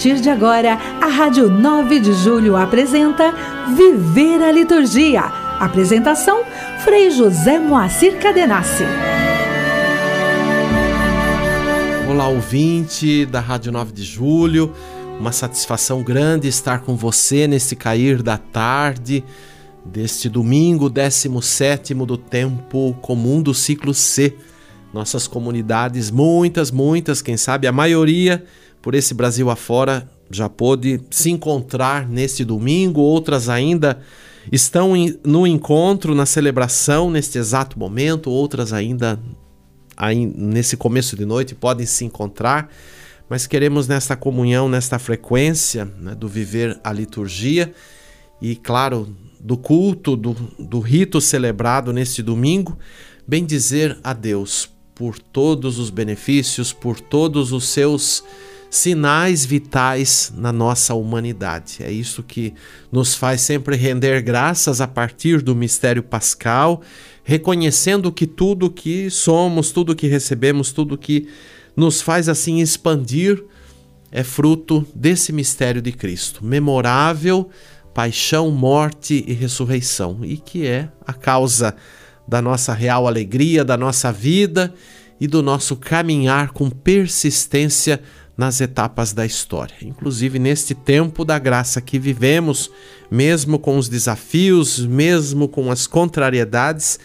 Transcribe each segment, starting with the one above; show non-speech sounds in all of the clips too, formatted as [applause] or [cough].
partir de agora, a Rádio 9 de Julho apresenta Viver a Liturgia. Apresentação: Frei José Moacir Cadenassi. Olá, ouvinte da Rádio 9 de Julho. Uma satisfação grande estar com você nesse cair da tarde deste domingo 17 do tempo comum do ciclo C. Nossas comunidades, muitas, muitas, quem sabe a maioria por esse Brasil afora, já pôde se encontrar neste domingo, outras ainda estão no encontro, na celebração neste exato momento, outras ainda nesse começo de noite podem se encontrar, mas queremos nesta comunhão, nesta frequência né, do viver a liturgia e, claro, do culto, do, do rito celebrado neste domingo, bem dizer a Deus por todos os benefícios, por todos os seus sinais vitais na nossa humanidade. É isso que nos faz sempre render graças a partir do mistério pascal reconhecendo que tudo que somos, tudo que recebemos, tudo que nos faz assim expandir é fruto desse mistério de Cristo, memorável, paixão, morte e ressurreição, e que é a causa da nossa real alegria, da nossa vida e do nosso caminhar com persistência nas etapas da história. Inclusive neste tempo da graça que vivemos, mesmo com os desafios, mesmo com as contrariedades,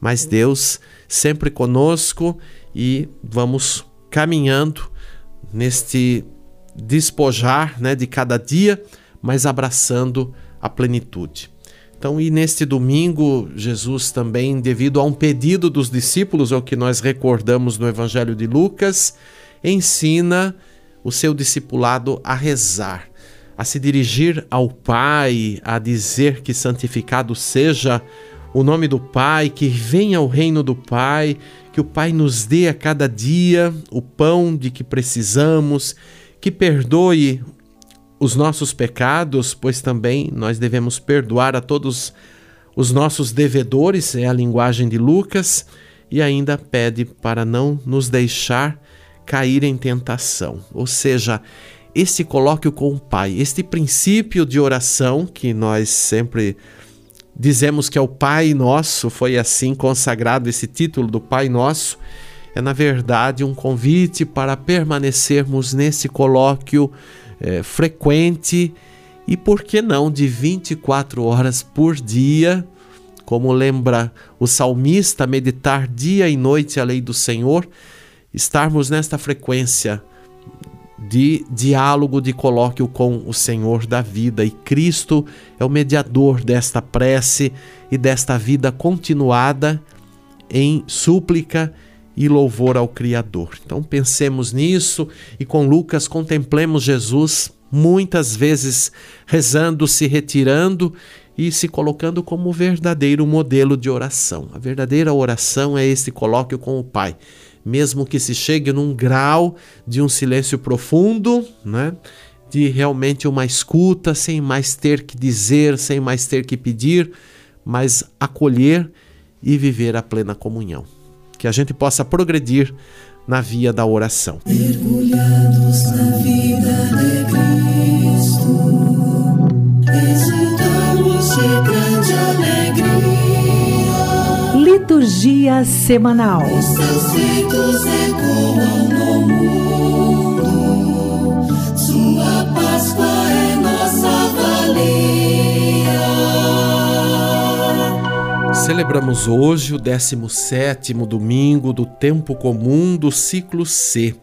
mas Deus sempre conosco e vamos caminhando neste despojar né, de cada dia, mas abraçando a plenitude. Então, e neste domingo, Jesus também, devido a um pedido dos discípulos, é o que nós recordamos no Evangelho de Lucas, ensina o seu discipulado a rezar, a se dirigir ao Pai, a dizer que santificado seja o nome do Pai, que venha o reino do Pai, que o Pai nos dê a cada dia o pão de que precisamos, que perdoe os nossos pecados, pois também nós devemos perdoar a todos os nossos devedores, é a linguagem de Lucas, e ainda pede para não nos deixar cair em tentação. Ou seja, este colóquio com o Pai, este princípio de oração que nós sempre dizemos que é o Pai Nosso, foi assim consagrado esse título do Pai Nosso, é na verdade um convite para permanecermos nesse colóquio é, frequente e, por que não, de 24 horas por dia, como lembra o salmista, meditar dia e noite a lei do Senhor estarmos nesta frequência de diálogo, de colóquio com o Senhor da vida. E Cristo é o mediador desta prece e desta vida continuada em súplica e louvor ao Criador. Então pensemos nisso e com Lucas contemplemos Jesus muitas vezes rezando, se retirando e se colocando como verdadeiro modelo de oração. A verdadeira oração é esse colóquio com o Pai mesmo que se chegue num grau de um silêncio profundo, né? de realmente uma escuta, sem mais ter que dizer, sem mais ter que pedir, mas acolher e viver a plena comunhão. Que a gente possa progredir na via da oração. Mergulhados na vida de Cristo, exultamos de grande alegria. Liturgia Semanal. Os seus feitos ecoam no mundo, Sua Páscoa é nossa valia. Celebramos hoje o 17 domingo do tempo comum do ciclo C.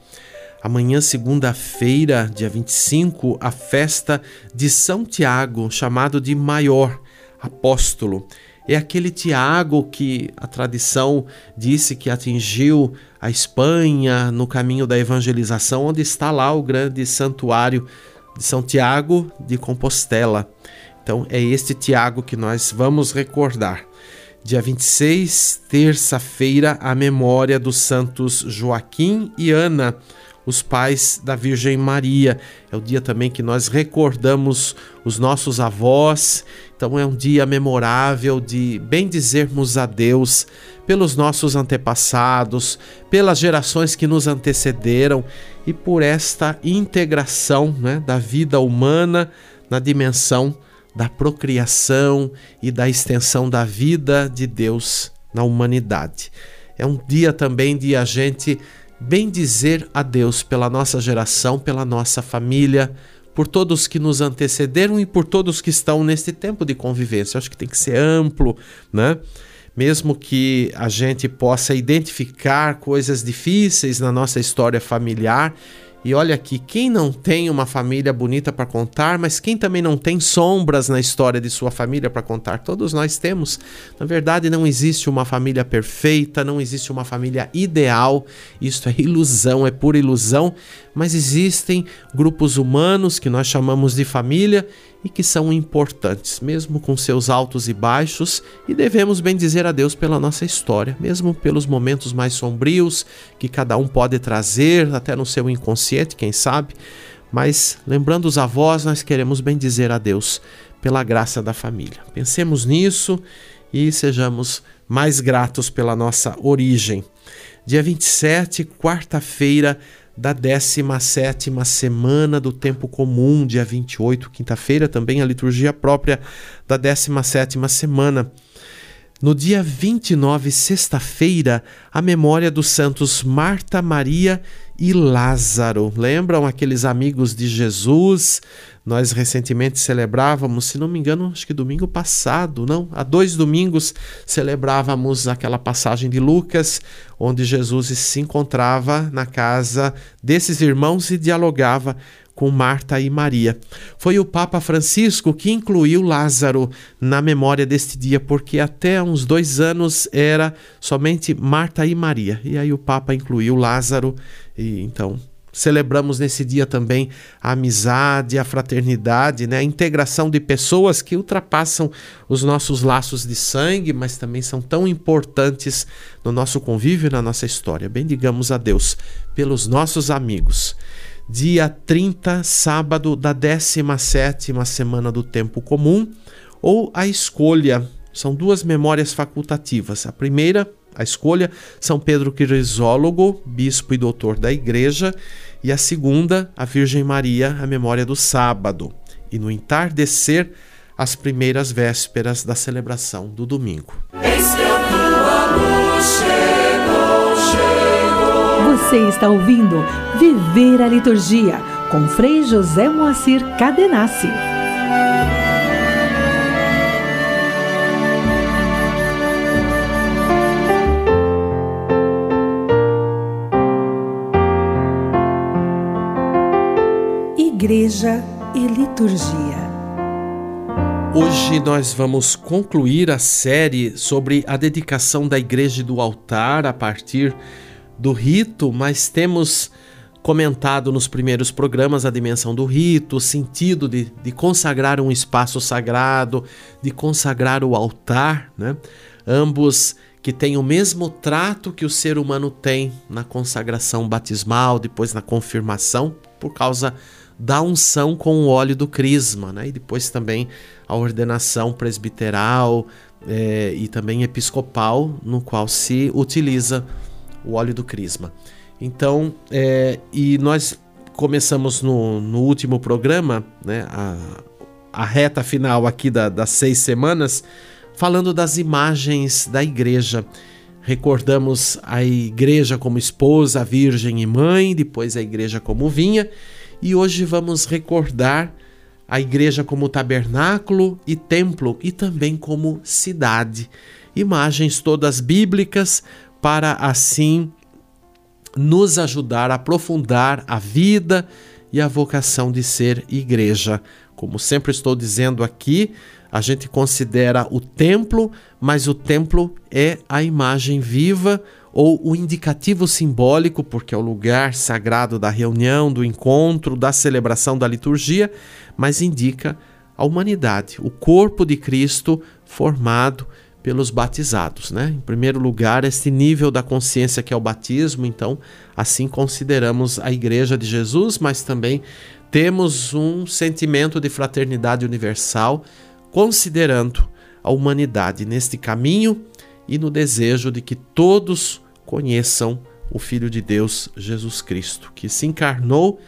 Amanhã, segunda-feira, dia 25, a festa de São Tiago, chamado de Maior Apóstolo é aquele Tiago que a tradição disse que atingiu a Espanha no caminho da evangelização, onde está lá o grande santuário de São Tiago de Compostela. Então é este Tiago que nós vamos recordar. Dia 26, terça-feira, a memória dos santos Joaquim e Ana os pais da Virgem Maria. É o dia também que nós recordamos os nossos avós. Então é um dia memorável de bem dizermos a Deus pelos nossos antepassados, pelas gerações que nos antecederam e por esta integração né, da vida humana na dimensão da procriação e da extensão da vida de Deus na humanidade. É um dia também de a gente bem dizer a Deus pela nossa geração, pela nossa família, por todos que nos antecederam e por todos que estão neste tempo de convivência. Eu acho que tem que ser amplo, né? Mesmo que a gente possa identificar coisas difíceis na nossa história familiar, e olha aqui, quem não tem uma família bonita para contar, mas quem também não tem sombras na história de sua família para contar? Todos nós temos. Na verdade, não existe uma família perfeita, não existe uma família ideal. Isso é ilusão, é pura ilusão. Mas existem grupos humanos que nós chamamos de família e que são importantes, mesmo com seus altos e baixos, e devemos bem dizer a Deus pela nossa história, mesmo pelos momentos mais sombrios que cada um pode trazer, até no seu inconsciente, quem sabe. Mas lembrando os avós, nós queremos bem dizer a Deus pela graça da família. Pensemos nisso e sejamos mais gratos pela nossa origem. Dia 27, quarta-feira, da 17 semana do tempo comum, dia 28, quinta-feira, também a liturgia própria da 17 semana. No dia 29, sexta-feira, a memória dos santos Marta, Maria e Lázaro. Lembram aqueles amigos de Jesus? Nós recentemente celebrávamos, se não me engano, acho que domingo passado, não, há dois domingos celebrávamos aquela passagem de Lucas, onde Jesus se encontrava na casa desses irmãos e dialogava com Marta e Maria. Foi o Papa Francisco que incluiu Lázaro na memória deste dia, porque até uns dois anos era somente Marta e Maria. E aí o Papa incluiu Lázaro, e então celebramos nesse dia também a amizade, a fraternidade, né? a integração de pessoas que ultrapassam os nossos laços de sangue, mas também são tão importantes no nosso convívio e na nossa história. Bendigamos a Deus pelos nossos amigos dia 30, sábado da 17 semana do tempo comum, ou a escolha. São duas memórias facultativas. A primeira, a escolha, São Pedro Crisólogo, bispo e doutor da igreja, e a segunda, a Virgem Maria, a memória do sábado. E no entardecer, as primeiras vésperas da celebração do domingo. Você está ouvindo Viver a Liturgia com Frei José Moacir Cadenassi. Igreja e Liturgia. Hoje nós vamos concluir a série sobre a dedicação da igreja do altar a partir do rito, mas temos comentado nos primeiros programas a dimensão do rito, o sentido de, de consagrar um espaço sagrado, de consagrar o altar, né? ambos que têm o mesmo trato que o ser humano tem na consagração batismal, depois na confirmação, por causa da unção com o óleo do crisma, né? e depois também a ordenação presbiteral é, e também episcopal, no qual se utiliza o óleo do crisma. Então, é, e nós começamos no, no último programa, né, a, a reta final aqui da, das seis semanas, falando das imagens da igreja. Recordamos a igreja como esposa, virgem e mãe, depois a igreja como vinha, e hoje vamos recordar a igreja como tabernáculo e templo e também como cidade. Imagens todas bíblicas para assim nos ajudar a aprofundar a vida e a vocação de ser igreja. Como sempre estou dizendo aqui, a gente considera o templo, mas o templo é a imagem viva ou o indicativo simbólico, porque é o lugar sagrado da reunião, do encontro, da celebração da liturgia, mas indica a humanidade, o corpo de Cristo formado pelos batizados, né? Em primeiro lugar, esse nível da consciência que é o batismo, então, assim consideramos a igreja de Jesus, mas também temos um sentimento de fraternidade universal, considerando a humanidade neste caminho e no desejo de que todos conheçam o Filho de Deus, Jesus Cristo, que se encarnou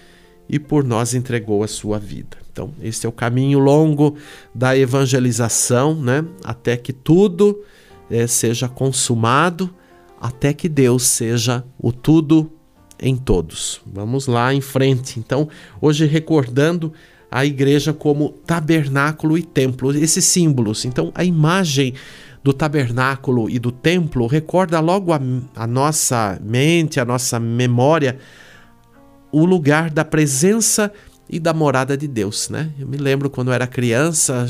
e por nós entregou a sua vida. Então, esse é o caminho longo da evangelização, né? Até que tudo é, seja consumado, até que Deus seja o tudo em todos. Vamos lá em frente. Então, hoje recordando a igreja como tabernáculo e templo, esses símbolos. Então, a imagem do tabernáculo e do templo recorda logo a, a nossa mente, a nossa memória, o lugar da presença e da morada de Deus, né? Eu me lembro quando eu era criança,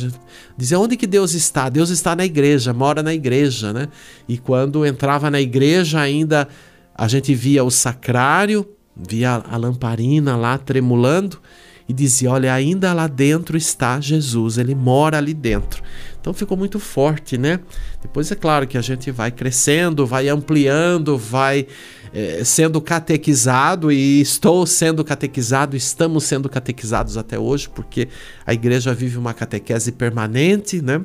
dizia onde que Deus está? Deus está na igreja, mora na igreja, né? E quando entrava na igreja ainda a gente via o sacrário, via a lamparina lá tremulando e dizia: Olha, ainda lá dentro está Jesus, ele mora ali dentro. Então ficou muito forte, né? Depois é claro que a gente vai crescendo, vai ampliando, vai é, sendo catequizado e estou sendo catequizado, estamos sendo catequizados até hoje, porque a igreja vive uma catequese permanente, né?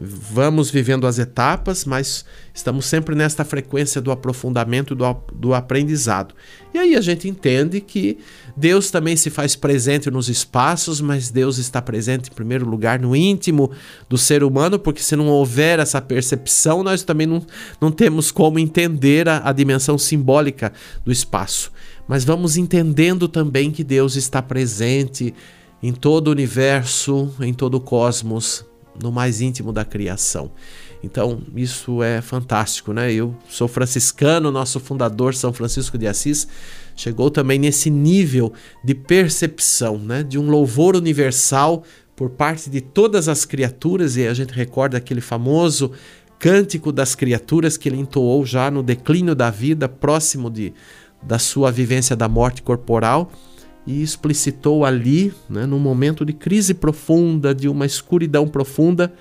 Vamos vivendo as etapas, mas estamos sempre nesta frequência do aprofundamento, do, do aprendizado. E aí a gente entende que Deus também se faz presente nos espaços, mas Deus está presente em primeiro lugar no íntimo do ser humano, porque se não houver essa percepção, nós também não, não temos como entender a, a dimensão simbólica do espaço. Mas vamos entendendo também que Deus está presente em todo o universo, em todo o cosmos, no mais íntimo da criação. Então, isso é fantástico, né? Eu sou franciscano, nosso fundador, São Francisco de Assis, chegou também nesse nível de percepção, né? De um louvor universal por parte de todas as criaturas, e a gente recorda aquele famoso cântico das criaturas que ele entoou já no declínio da vida, próximo de, da sua vivência da morte corporal e explicitou ali, né, num momento de crise profunda, de uma escuridão profunda,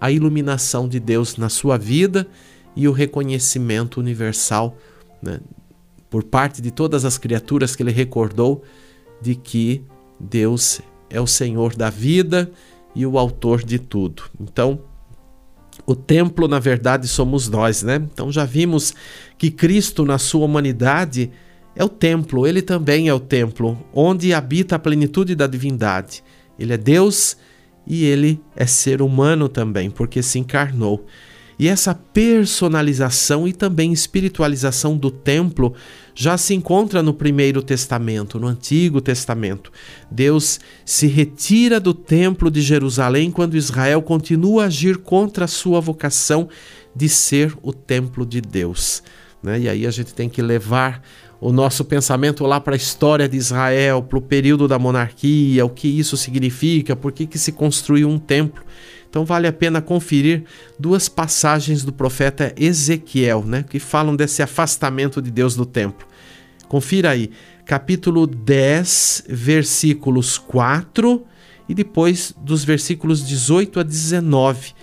a iluminação de Deus na sua vida e o reconhecimento universal né, por parte de todas as criaturas que ele recordou de que Deus é o Senhor da vida e o autor de tudo. Então, o templo, na verdade, somos nós, né? Então já vimos que Cristo, na sua humanidade, é o templo, ele também é o templo, onde habita a plenitude da divindade. Ele é Deus e ele é ser humano também, porque se encarnou. E essa personalização e também espiritualização do templo já se encontra no Primeiro Testamento, no Antigo Testamento. Deus se retira do templo de Jerusalém quando Israel continua a agir contra a sua vocação de ser o templo de Deus. Né? E aí a gente tem que levar o nosso pensamento lá para a história de Israel, para o período da monarquia, o que isso significa, por que, que se construiu um templo. Então vale a pena conferir duas passagens do profeta Ezequiel, né, que falam desse afastamento de Deus do templo. Confira aí, capítulo 10, versículos 4 e depois dos versículos 18 a 19.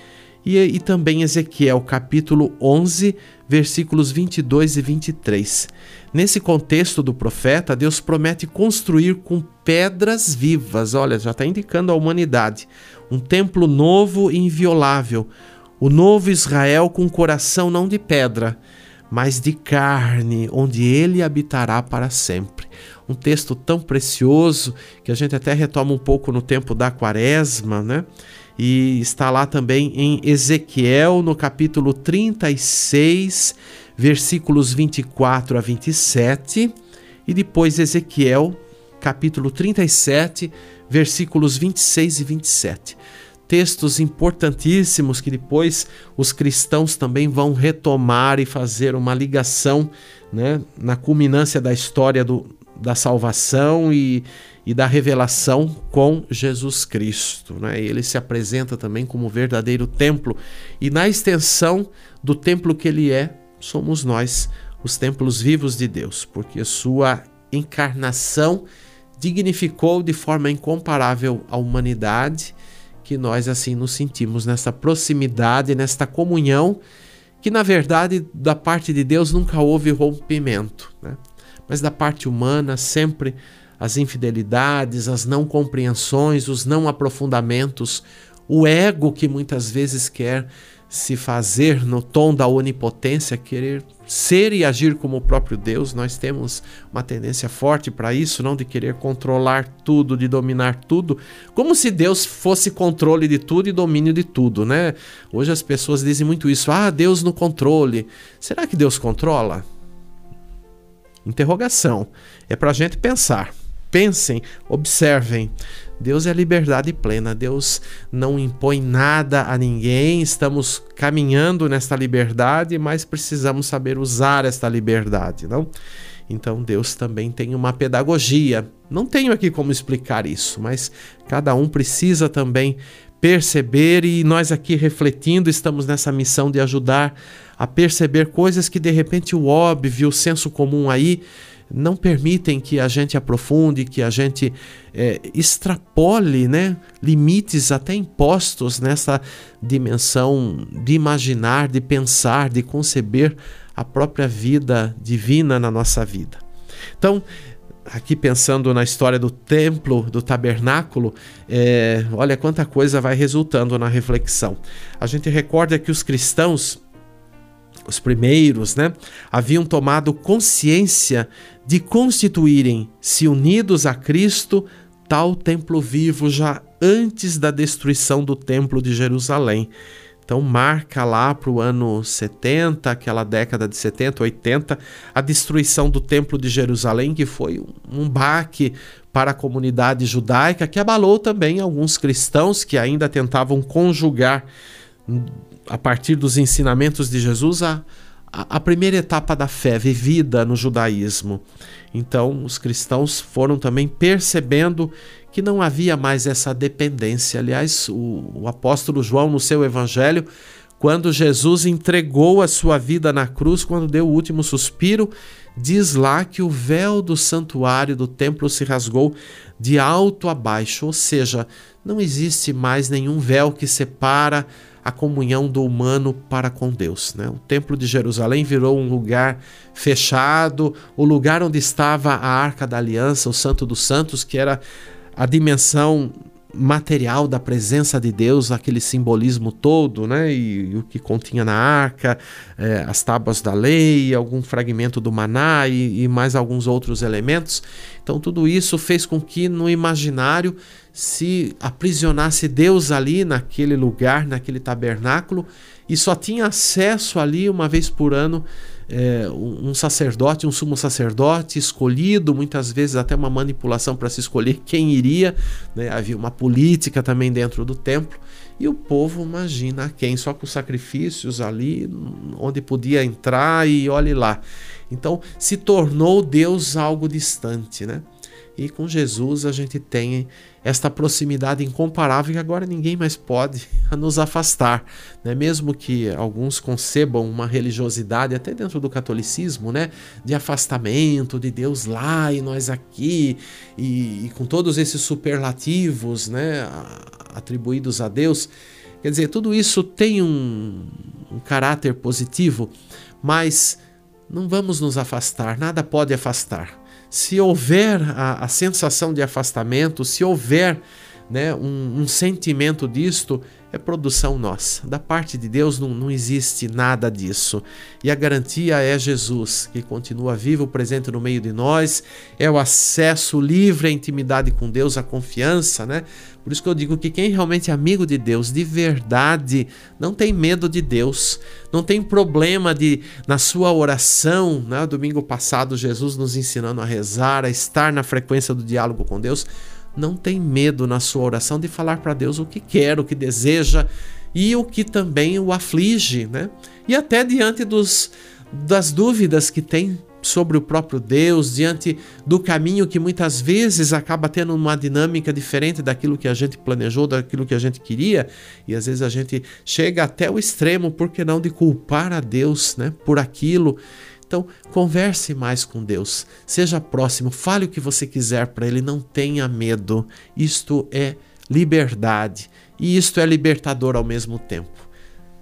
E, e também Ezequiel, capítulo 11, versículos 22 e 23. Nesse contexto do profeta, Deus promete construir com pedras vivas, olha, já está indicando a humanidade, um templo novo e inviolável, o novo Israel com coração não de pedra, mas de carne, onde ele habitará para sempre. Um texto tão precioso que a gente até retoma um pouco no tempo da quaresma, né? E está lá também em Ezequiel, no capítulo 36, versículos 24 a 27, e depois Ezequiel, capítulo 37, versículos 26 e 27. Textos importantíssimos que depois os cristãos também vão retomar e fazer uma ligação né, na culminância da história do, da salvação e, e da revelação com Jesus Cristo. Né? Ele se apresenta também como verdadeiro templo, e na extensão do templo que ele é, somos nós, os templos vivos de Deus, porque sua encarnação dignificou de forma incomparável a humanidade, que nós assim nos sentimos nessa proximidade, nesta comunhão, que na verdade da parte de Deus nunca houve rompimento, né? mas da parte humana sempre as infidelidades, as não compreensões, os não aprofundamentos, o ego que muitas vezes quer se fazer no tom da onipotência, querer ser e agir como o próprio Deus. Nós temos uma tendência forte para isso, não de querer controlar tudo, de dominar tudo, como se Deus fosse controle de tudo e domínio de tudo, né? Hoje as pessoas dizem muito isso: "Ah, Deus no controle". Será que Deus controla? Interrogação. É para a gente pensar. Pensem, observem. Deus é liberdade plena, Deus não impõe nada a ninguém, estamos caminhando nesta liberdade, mas precisamos saber usar esta liberdade, não? Então Deus também tem uma pedagogia. Não tenho aqui como explicar isso, mas cada um precisa também perceber e nós aqui refletindo estamos nessa missão de ajudar a perceber coisas que de repente o óbvio, o senso comum aí não permitem que a gente aprofunde, que a gente é, extrapole né, limites até impostos nessa dimensão de imaginar, de pensar, de conceber a própria vida divina na nossa vida. Então, aqui pensando na história do templo, do tabernáculo, é, olha quanta coisa vai resultando na reflexão. A gente recorda que os cristãos os primeiros, né, haviam tomado consciência de constituírem-se unidos a Cristo tal templo vivo já antes da destruição do templo de Jerusalém. Então marca lá para o ano 70, aquela década de 70, 80, a destruição do templo de Jerusalém, que foi um baque para a comunidade judaica, que abalou também alguns cristãos que ainda tentavam conjugar a partir dos ensinamentos de Jesus, a, a primeira etapa da fé vivida no judaísmo. Então, os cristãos foram também percebendo que não havia mais essa dependência. Aliás, o, o, apóstolo João, no seu evangelho, quando Jesus entregou a sua vida na cruz, quando deu o último suspiro, diz lá que o véu do santuário do templo se rasgou de alto a baixo, ou seja, não existe mais nenhum véu que separa a comunhão do humano para com Deus. Né? O Templo de Jerusalém virou um lugar fechado, o lugar onde estava a Arca da Aliança, o Santo dos Santos, que era a dimensão material da presença de Deus, aquele simbolismo todo, né? E, e o que continha na arca, é, as tábuas da lei, algum fragmento do maná e, e mais alguns outros elementos. Então, tudo isso fez com que no imaginário se aprisionasse Deus ali naquele lugar, naquele tabernáculo, e só tinha acesso ali uma vez por ano é, um sacerdote, um sumo sacerdote escolhido, muitas vezes até uma manipulação para se escolher quem iria. Né? Havia uma política também dentro do templo. E o povo imagina quem, só com sacrifícios ali, onde podia entrar e olhe lá. Então se tornou Deus algo distante, né? E com Jesus a gente tem esta proximidade incomparável que agora ninguém mais pode [laughs] nos afastar, né? Mesmo que alguns concebam uma religiosidade até dentro do catolicismo, né, de afastamento de Deus lá e nós aqui e, e com todos esses superlativos, né, atribuídos a Deus, quer dizer, tudo isso tem um, um caráter positivo, mas não vamos nos afastar, nada pode afastar se houver a, a sensação de afastamento, se houver né, um, um, sentimento disto, é produção nossa. Da parte de Deus não, não existe nada disso. E a garantia é Jesus, que continua vivo, presente no meio de nós, é o acesso livre à intimidade com Deus, a confiança, né? Por isso que eu digo que quem realmente é amigo de Deus, de verdade, não tem medo de Deus, não tem problema de, na sua oração, né? Domingo passado, Jesus nos ensinando a rezar, a estar na frequência do diálogo com Deus não tem medo na sua oração de falar para Deus o que quer, o que deseja e o que também o aflige, né? E até diante dos, das dúvidas que tem sobre o próprio Deus, diante do caminho que muitas vezes acaba tendo uma dinâmica diferente daquilo que a gente planejou, daquilo que a gente queria, e às vezes a gente chega até o extremo, por que não, de culpar a Deus né, por aquilo. Então, converse mais com Deus, seja próximo, fale o que você quiser para Ele, não tenha medo. Isto é liberdade e isto é libertador ao mesmo tempo.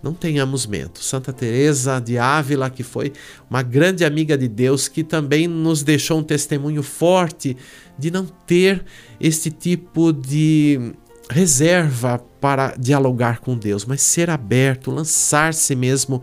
Não tenhamos medo. Santa Teresa de Ávila, que foi uma grande amiga de Deus, que também nos deixou um testemunho forte de não ter este tipo de reserva para dialogar com Deus, mas ser aberto, lançar-se mesmo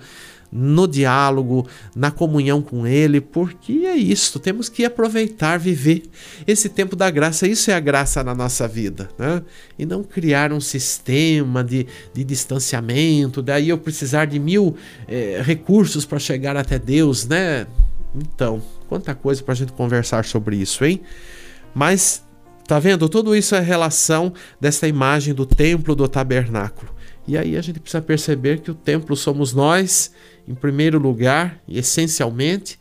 no diálogo, na comunhão com Ele, porque é isso, temos que aproveitar, viver esse tempo da graça, isso é a graça na nossa vida, né? e não criar um sistema de, de distanciamento, daí eu precisar de mil é, recursos para chegar até Deus, né? Então, quanta coisa para a gente conversar sobre isso, hein? Mas Tá vendo? Tudo isso é relação dessa imagem do templo do tabernáculo. E aí a gente precisa perceber que o templo somos nós, em primeiro lugar essencialmente,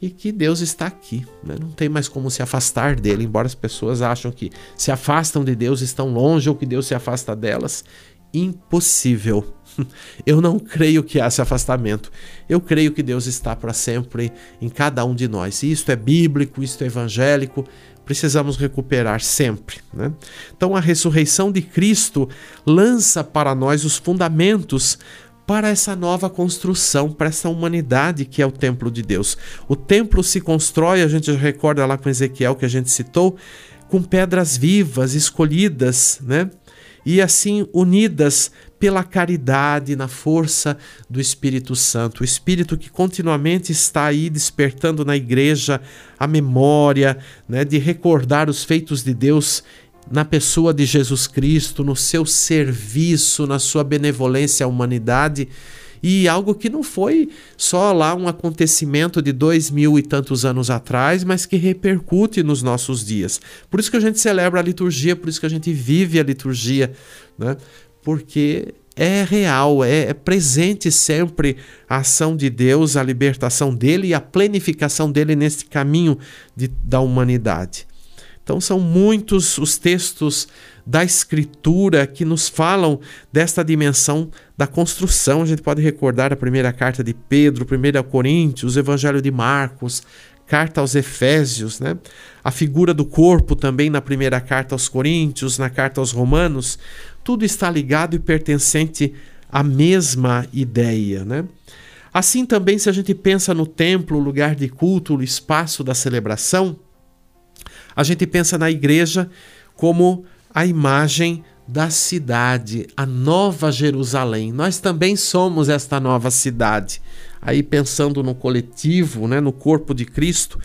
e que Deus está aqui. Né? Não tem mais como se afastar dele, embora as pessoas acham que se afastam de Deus, estão longe ou que Deus se afasta delas. Impossível. [laughs] Eu não creio que há esse afastamento. Eu creio que Deus está para sempre em cada um de nós. E isto é bíblico, isto é evangélico, precisamos recuperar sempre. Né? Então, a ressurreição de Cristo lança para nós os fundamentos para essa nova construção, para essa humanidade que é o templo de Deus. O templo se constrói, a gente recorda lá com Ezequiel que a gente citou, com pedras vivas, escolhidas, né? E assim unidas pela caridade, na força do Espírito Santo. O Espírito que continuamente está aí despertando na igreja a memória né, de recordar os feitos de Deus na pessoa de Jesus Cristo, no seu serviço, na sua benevolência à humanidade. E algo que não foi só lá um acontecimento de dois mil e tantos anos atrás, mas que repercute nos nossos dias. Por isso que a gente celebra a liturgia, por isso que a gente vive a liturgia, né? porque é real, é, é, presente sempre a ação de Deus, a libertação dele e a planificação dele nesse caminho de, da humanidade. Então, são muitos os textos da Escritura que nos falam desta dimensão da construção. A gente pode recordar a primeira carta de Pedro, 1 Coríntios, o Evangelho de Marcos, carta aos Efésios, né? a figura do corpo também na primeira carta aos Coríntios, na carta aos Romanos tudo está ligado e pertencente à mesma ideia, né? Assim também, se a gente pensa no templo, lugar de culto, o espaço da celebração, a gente pensa na igreja como a imagem da cidade, a nova Jerusalém. Nós também somos esta nova cidade. Aí pensando no coletivo, né, no corpo de Cristo,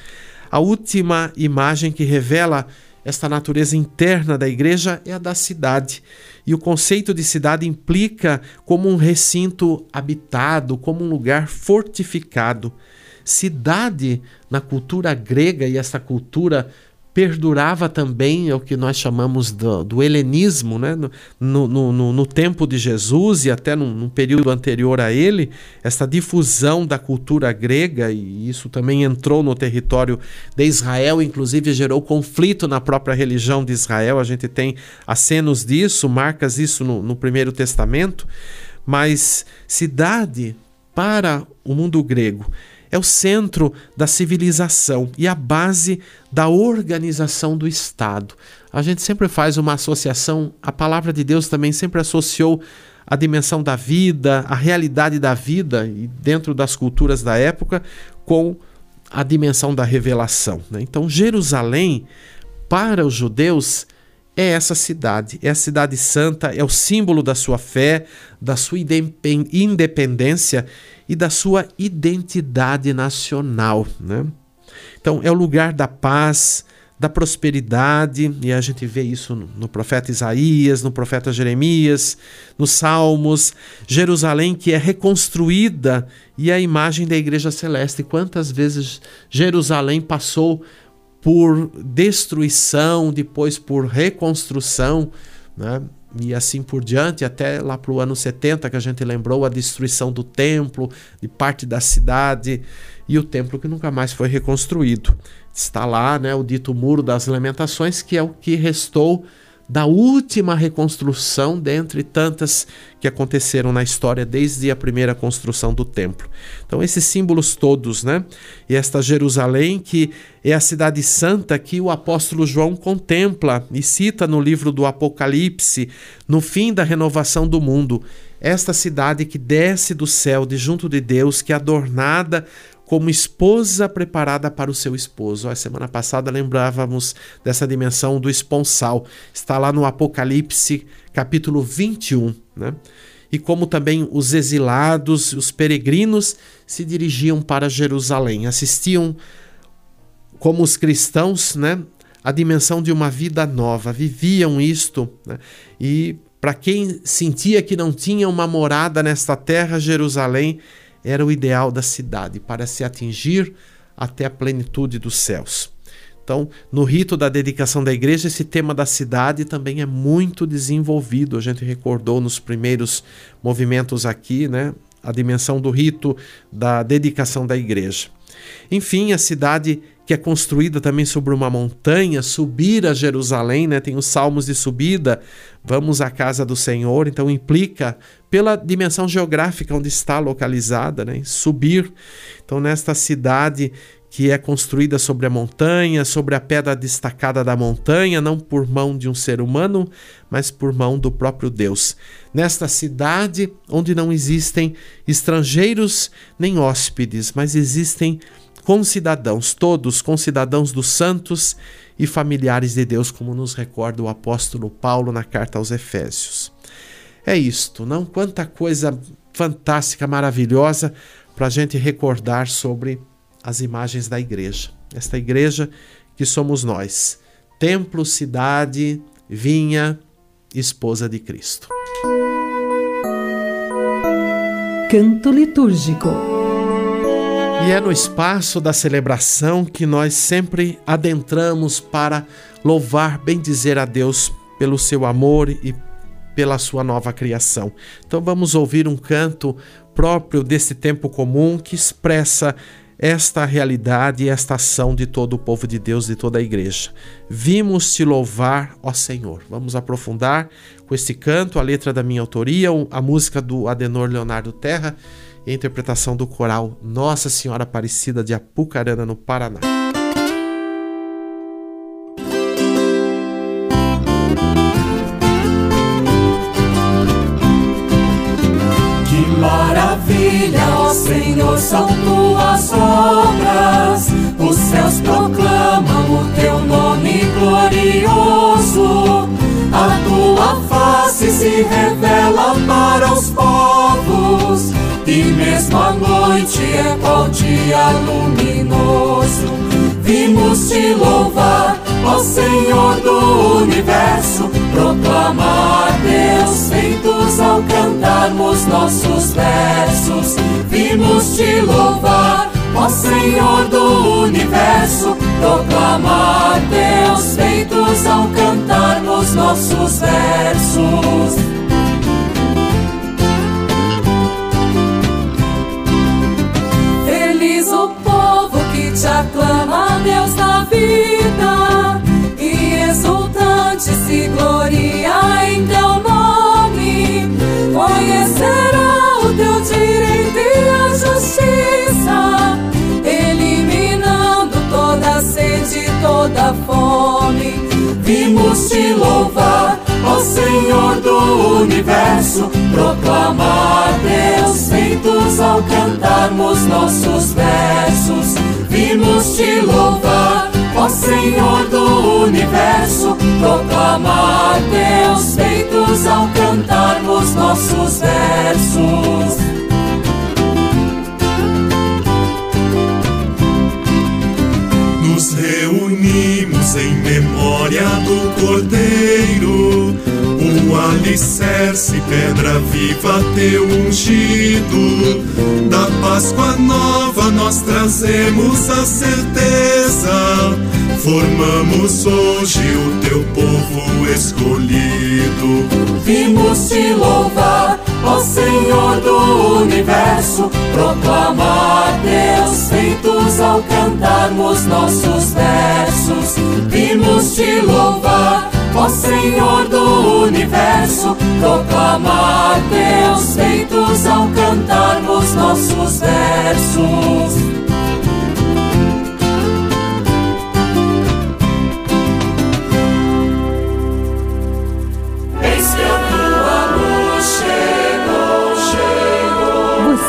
a última imagem que revela esta natureza interna da igreja é a da cidade. E o conceito de cidade implica como um recinto habitado, como um lugar fortificado. Cidade, na cultura grega, e essa cultura perdurava também é o que nós chamamos do, do helenismo, né? no, no, no, no, tempo de Jesus e até num, num, período anterior a ele, essa difusão da cultura grega, e isso também entrou no território de Israel, inclusive gerou conflito na própria religião de Israel. A gente tem acenos disso, marcas disso no, no Primeiro Testamento, mas cidade para o mundo grego é o centro da civilização e a base da organização do Estado. A gente sempre faz uma associação, a palavra de Deus também sempre associou a dimensão da vida, a realidade da vida, e dentro das culturas da época, com a dimensão da revelação. Né? Então, Jerusalém, para os judeus, é essa cidade, é a cidade santa, é o símbolo da sua fé, da sua independência e da sua identidade nacional. Né? Então, é o lugar da paz, da prosperidade, e a gente vê isso no, profeta Isaías, no profeta Jeremias, nos Salmos. Jerusalém que é reconstruída e a imagem da igreja celeste. Quantas vezes Jerusalém passou por destruição, depois por reconstrução, né? E assim por diante, até lá para o ano 70, que a gente lembrou a destruição do templo, de parte da cidade, e o templo que nunca mais foi reconstruído. Está lá né, o dito Muro das Lamentações, que é o que restou da última reconstrução dentre tantas que aconteceram na história desde a primeira construção do templo. Então esses símbolos todos, né? E esta Jerusalém que é a cidade santa que o apóstolo João contempla e cita no livro do Apocalipse, no fim da renovação do mundo. Esta cidade que desce do céu de junto de Deus, que é adornada como esposa preparada para o seu esposo. A semana passada lembrávamos dessa dimensão do esponsal. Está lá no Apocalipse, capítulo 21, né? E como também os exilados, os peregrinos se dirigiam para Jerusalém, assistiam como os cristãos, né, a dimensão de uma vida nova, viviam isto, né? E para quem sentia que não tinha uma morada nesta terra, Jerusalém era o ideal da cidade para se atingir até a plenitude dos céus. Então, no rito da dedicação da igreja, esse tema da cidade também é muito desenvolvido. A gente recordou nos primeiros movimentos aqui, né? A dimensão do rito da dedicação da igreja. Enfim, a cidade que é construída também sobre uma montanha, subir a Jerusalém, né? Tem os salmos de subida, vamos à casa do Senhor, então implica pela dimensão geográfica onde está localizada, né? Subir. Então nesta cidade que é construída sobre a montanha, sobre a pedra destacada da montanha, não por mão de um ser humano, mas por mão do próprio Deus. Nesta cidade onde não existem estrangeiros nem hóspedes, mas existem concidadãos, todos concidadãos dos santos e familiares de Deus, como nos recorda o apóstolo Paulo na carta aos Efésios. É isto, não? Quanta coisa fantástica, maravilhosa para a gente recordar sobre as imagens da igreja. Esta igreja que somos nós, templo, cidade, vinha, esposa de Cristo. Canto litúrgico. E é no espaço da celebração que nós sempre adentramos para louvar, bendizer a Deus pelo seu amor e pela sua nova criação. Então vamos ouvir um canto próprio desse tempo comum que expressa esta realidade e esta ação de todo o povo de Deus, de toda a igreja. Vimos te louvar, ó Senhor. Vamos aprofundar com este canto, a letra da minha autoria, a música do Adenor Leonardo Terra e a interpretação do coral Nossa Senhora Aparecida de Apucarana, no Paraná. Vimos te louvar, ó Senhor do universo, proclamar Deus feitos ao cantarmos nossos versos. Vimos te louvar, ó Senhor do universo, proclamar Deus feitos ao cantarmos nossos versos. Te louvar, ó Senhor do universo, proclamar Deus feitos ao cantarmos nossos versos vimos te louvar, ó Senhor do universo, proclamar teus feitos ao cantarmos nossos versos. Em memória do Cordeiro, o alicerce, pedra viva, teu ungido. Da Páscoa nova nós trazemos a certeza. Formamos hoje o teu povo escolhido. Vimos te louvar, ó Senhor do universo, proclamar Deus feitos ao cantarmos nossos versos. Vimos te louvar Ó Senhor do universo, proclamar teus feitos ao cantarmos nossos versos.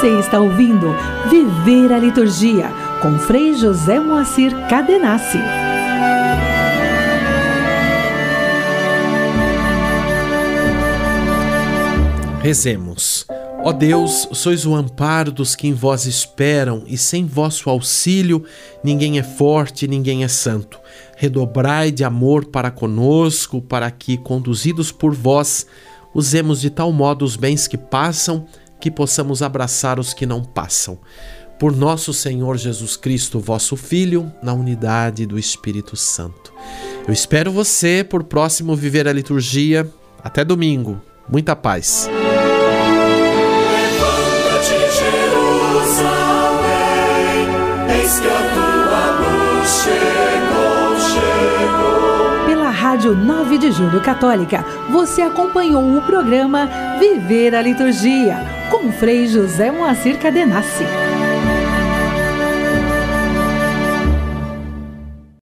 Você está ouvindo Viver a Liturgia com Frei José Moacir Cadenassi. Rezemos. Ó Deus, sois o amparo dos que em vós esperam, e sem vosso auxílio ninguém é forte, ninguém é santo. Redobrai de amor para conosco, para que, conduzidos por vós, usemos de tal modo os bens que passam, que possamos abraçar os que não passam. Por nosso Senhor Jesus Cristo, vosso Filho, na unidade do Espírito Santo. Eu espero você por próximo Viver a Liturgia. Até domingo. Muita paz. Pela Rádio 9 de Julho Católica, você acompanhou o programa Viver a Liturgia, com Frei José Moacir Cadenassi.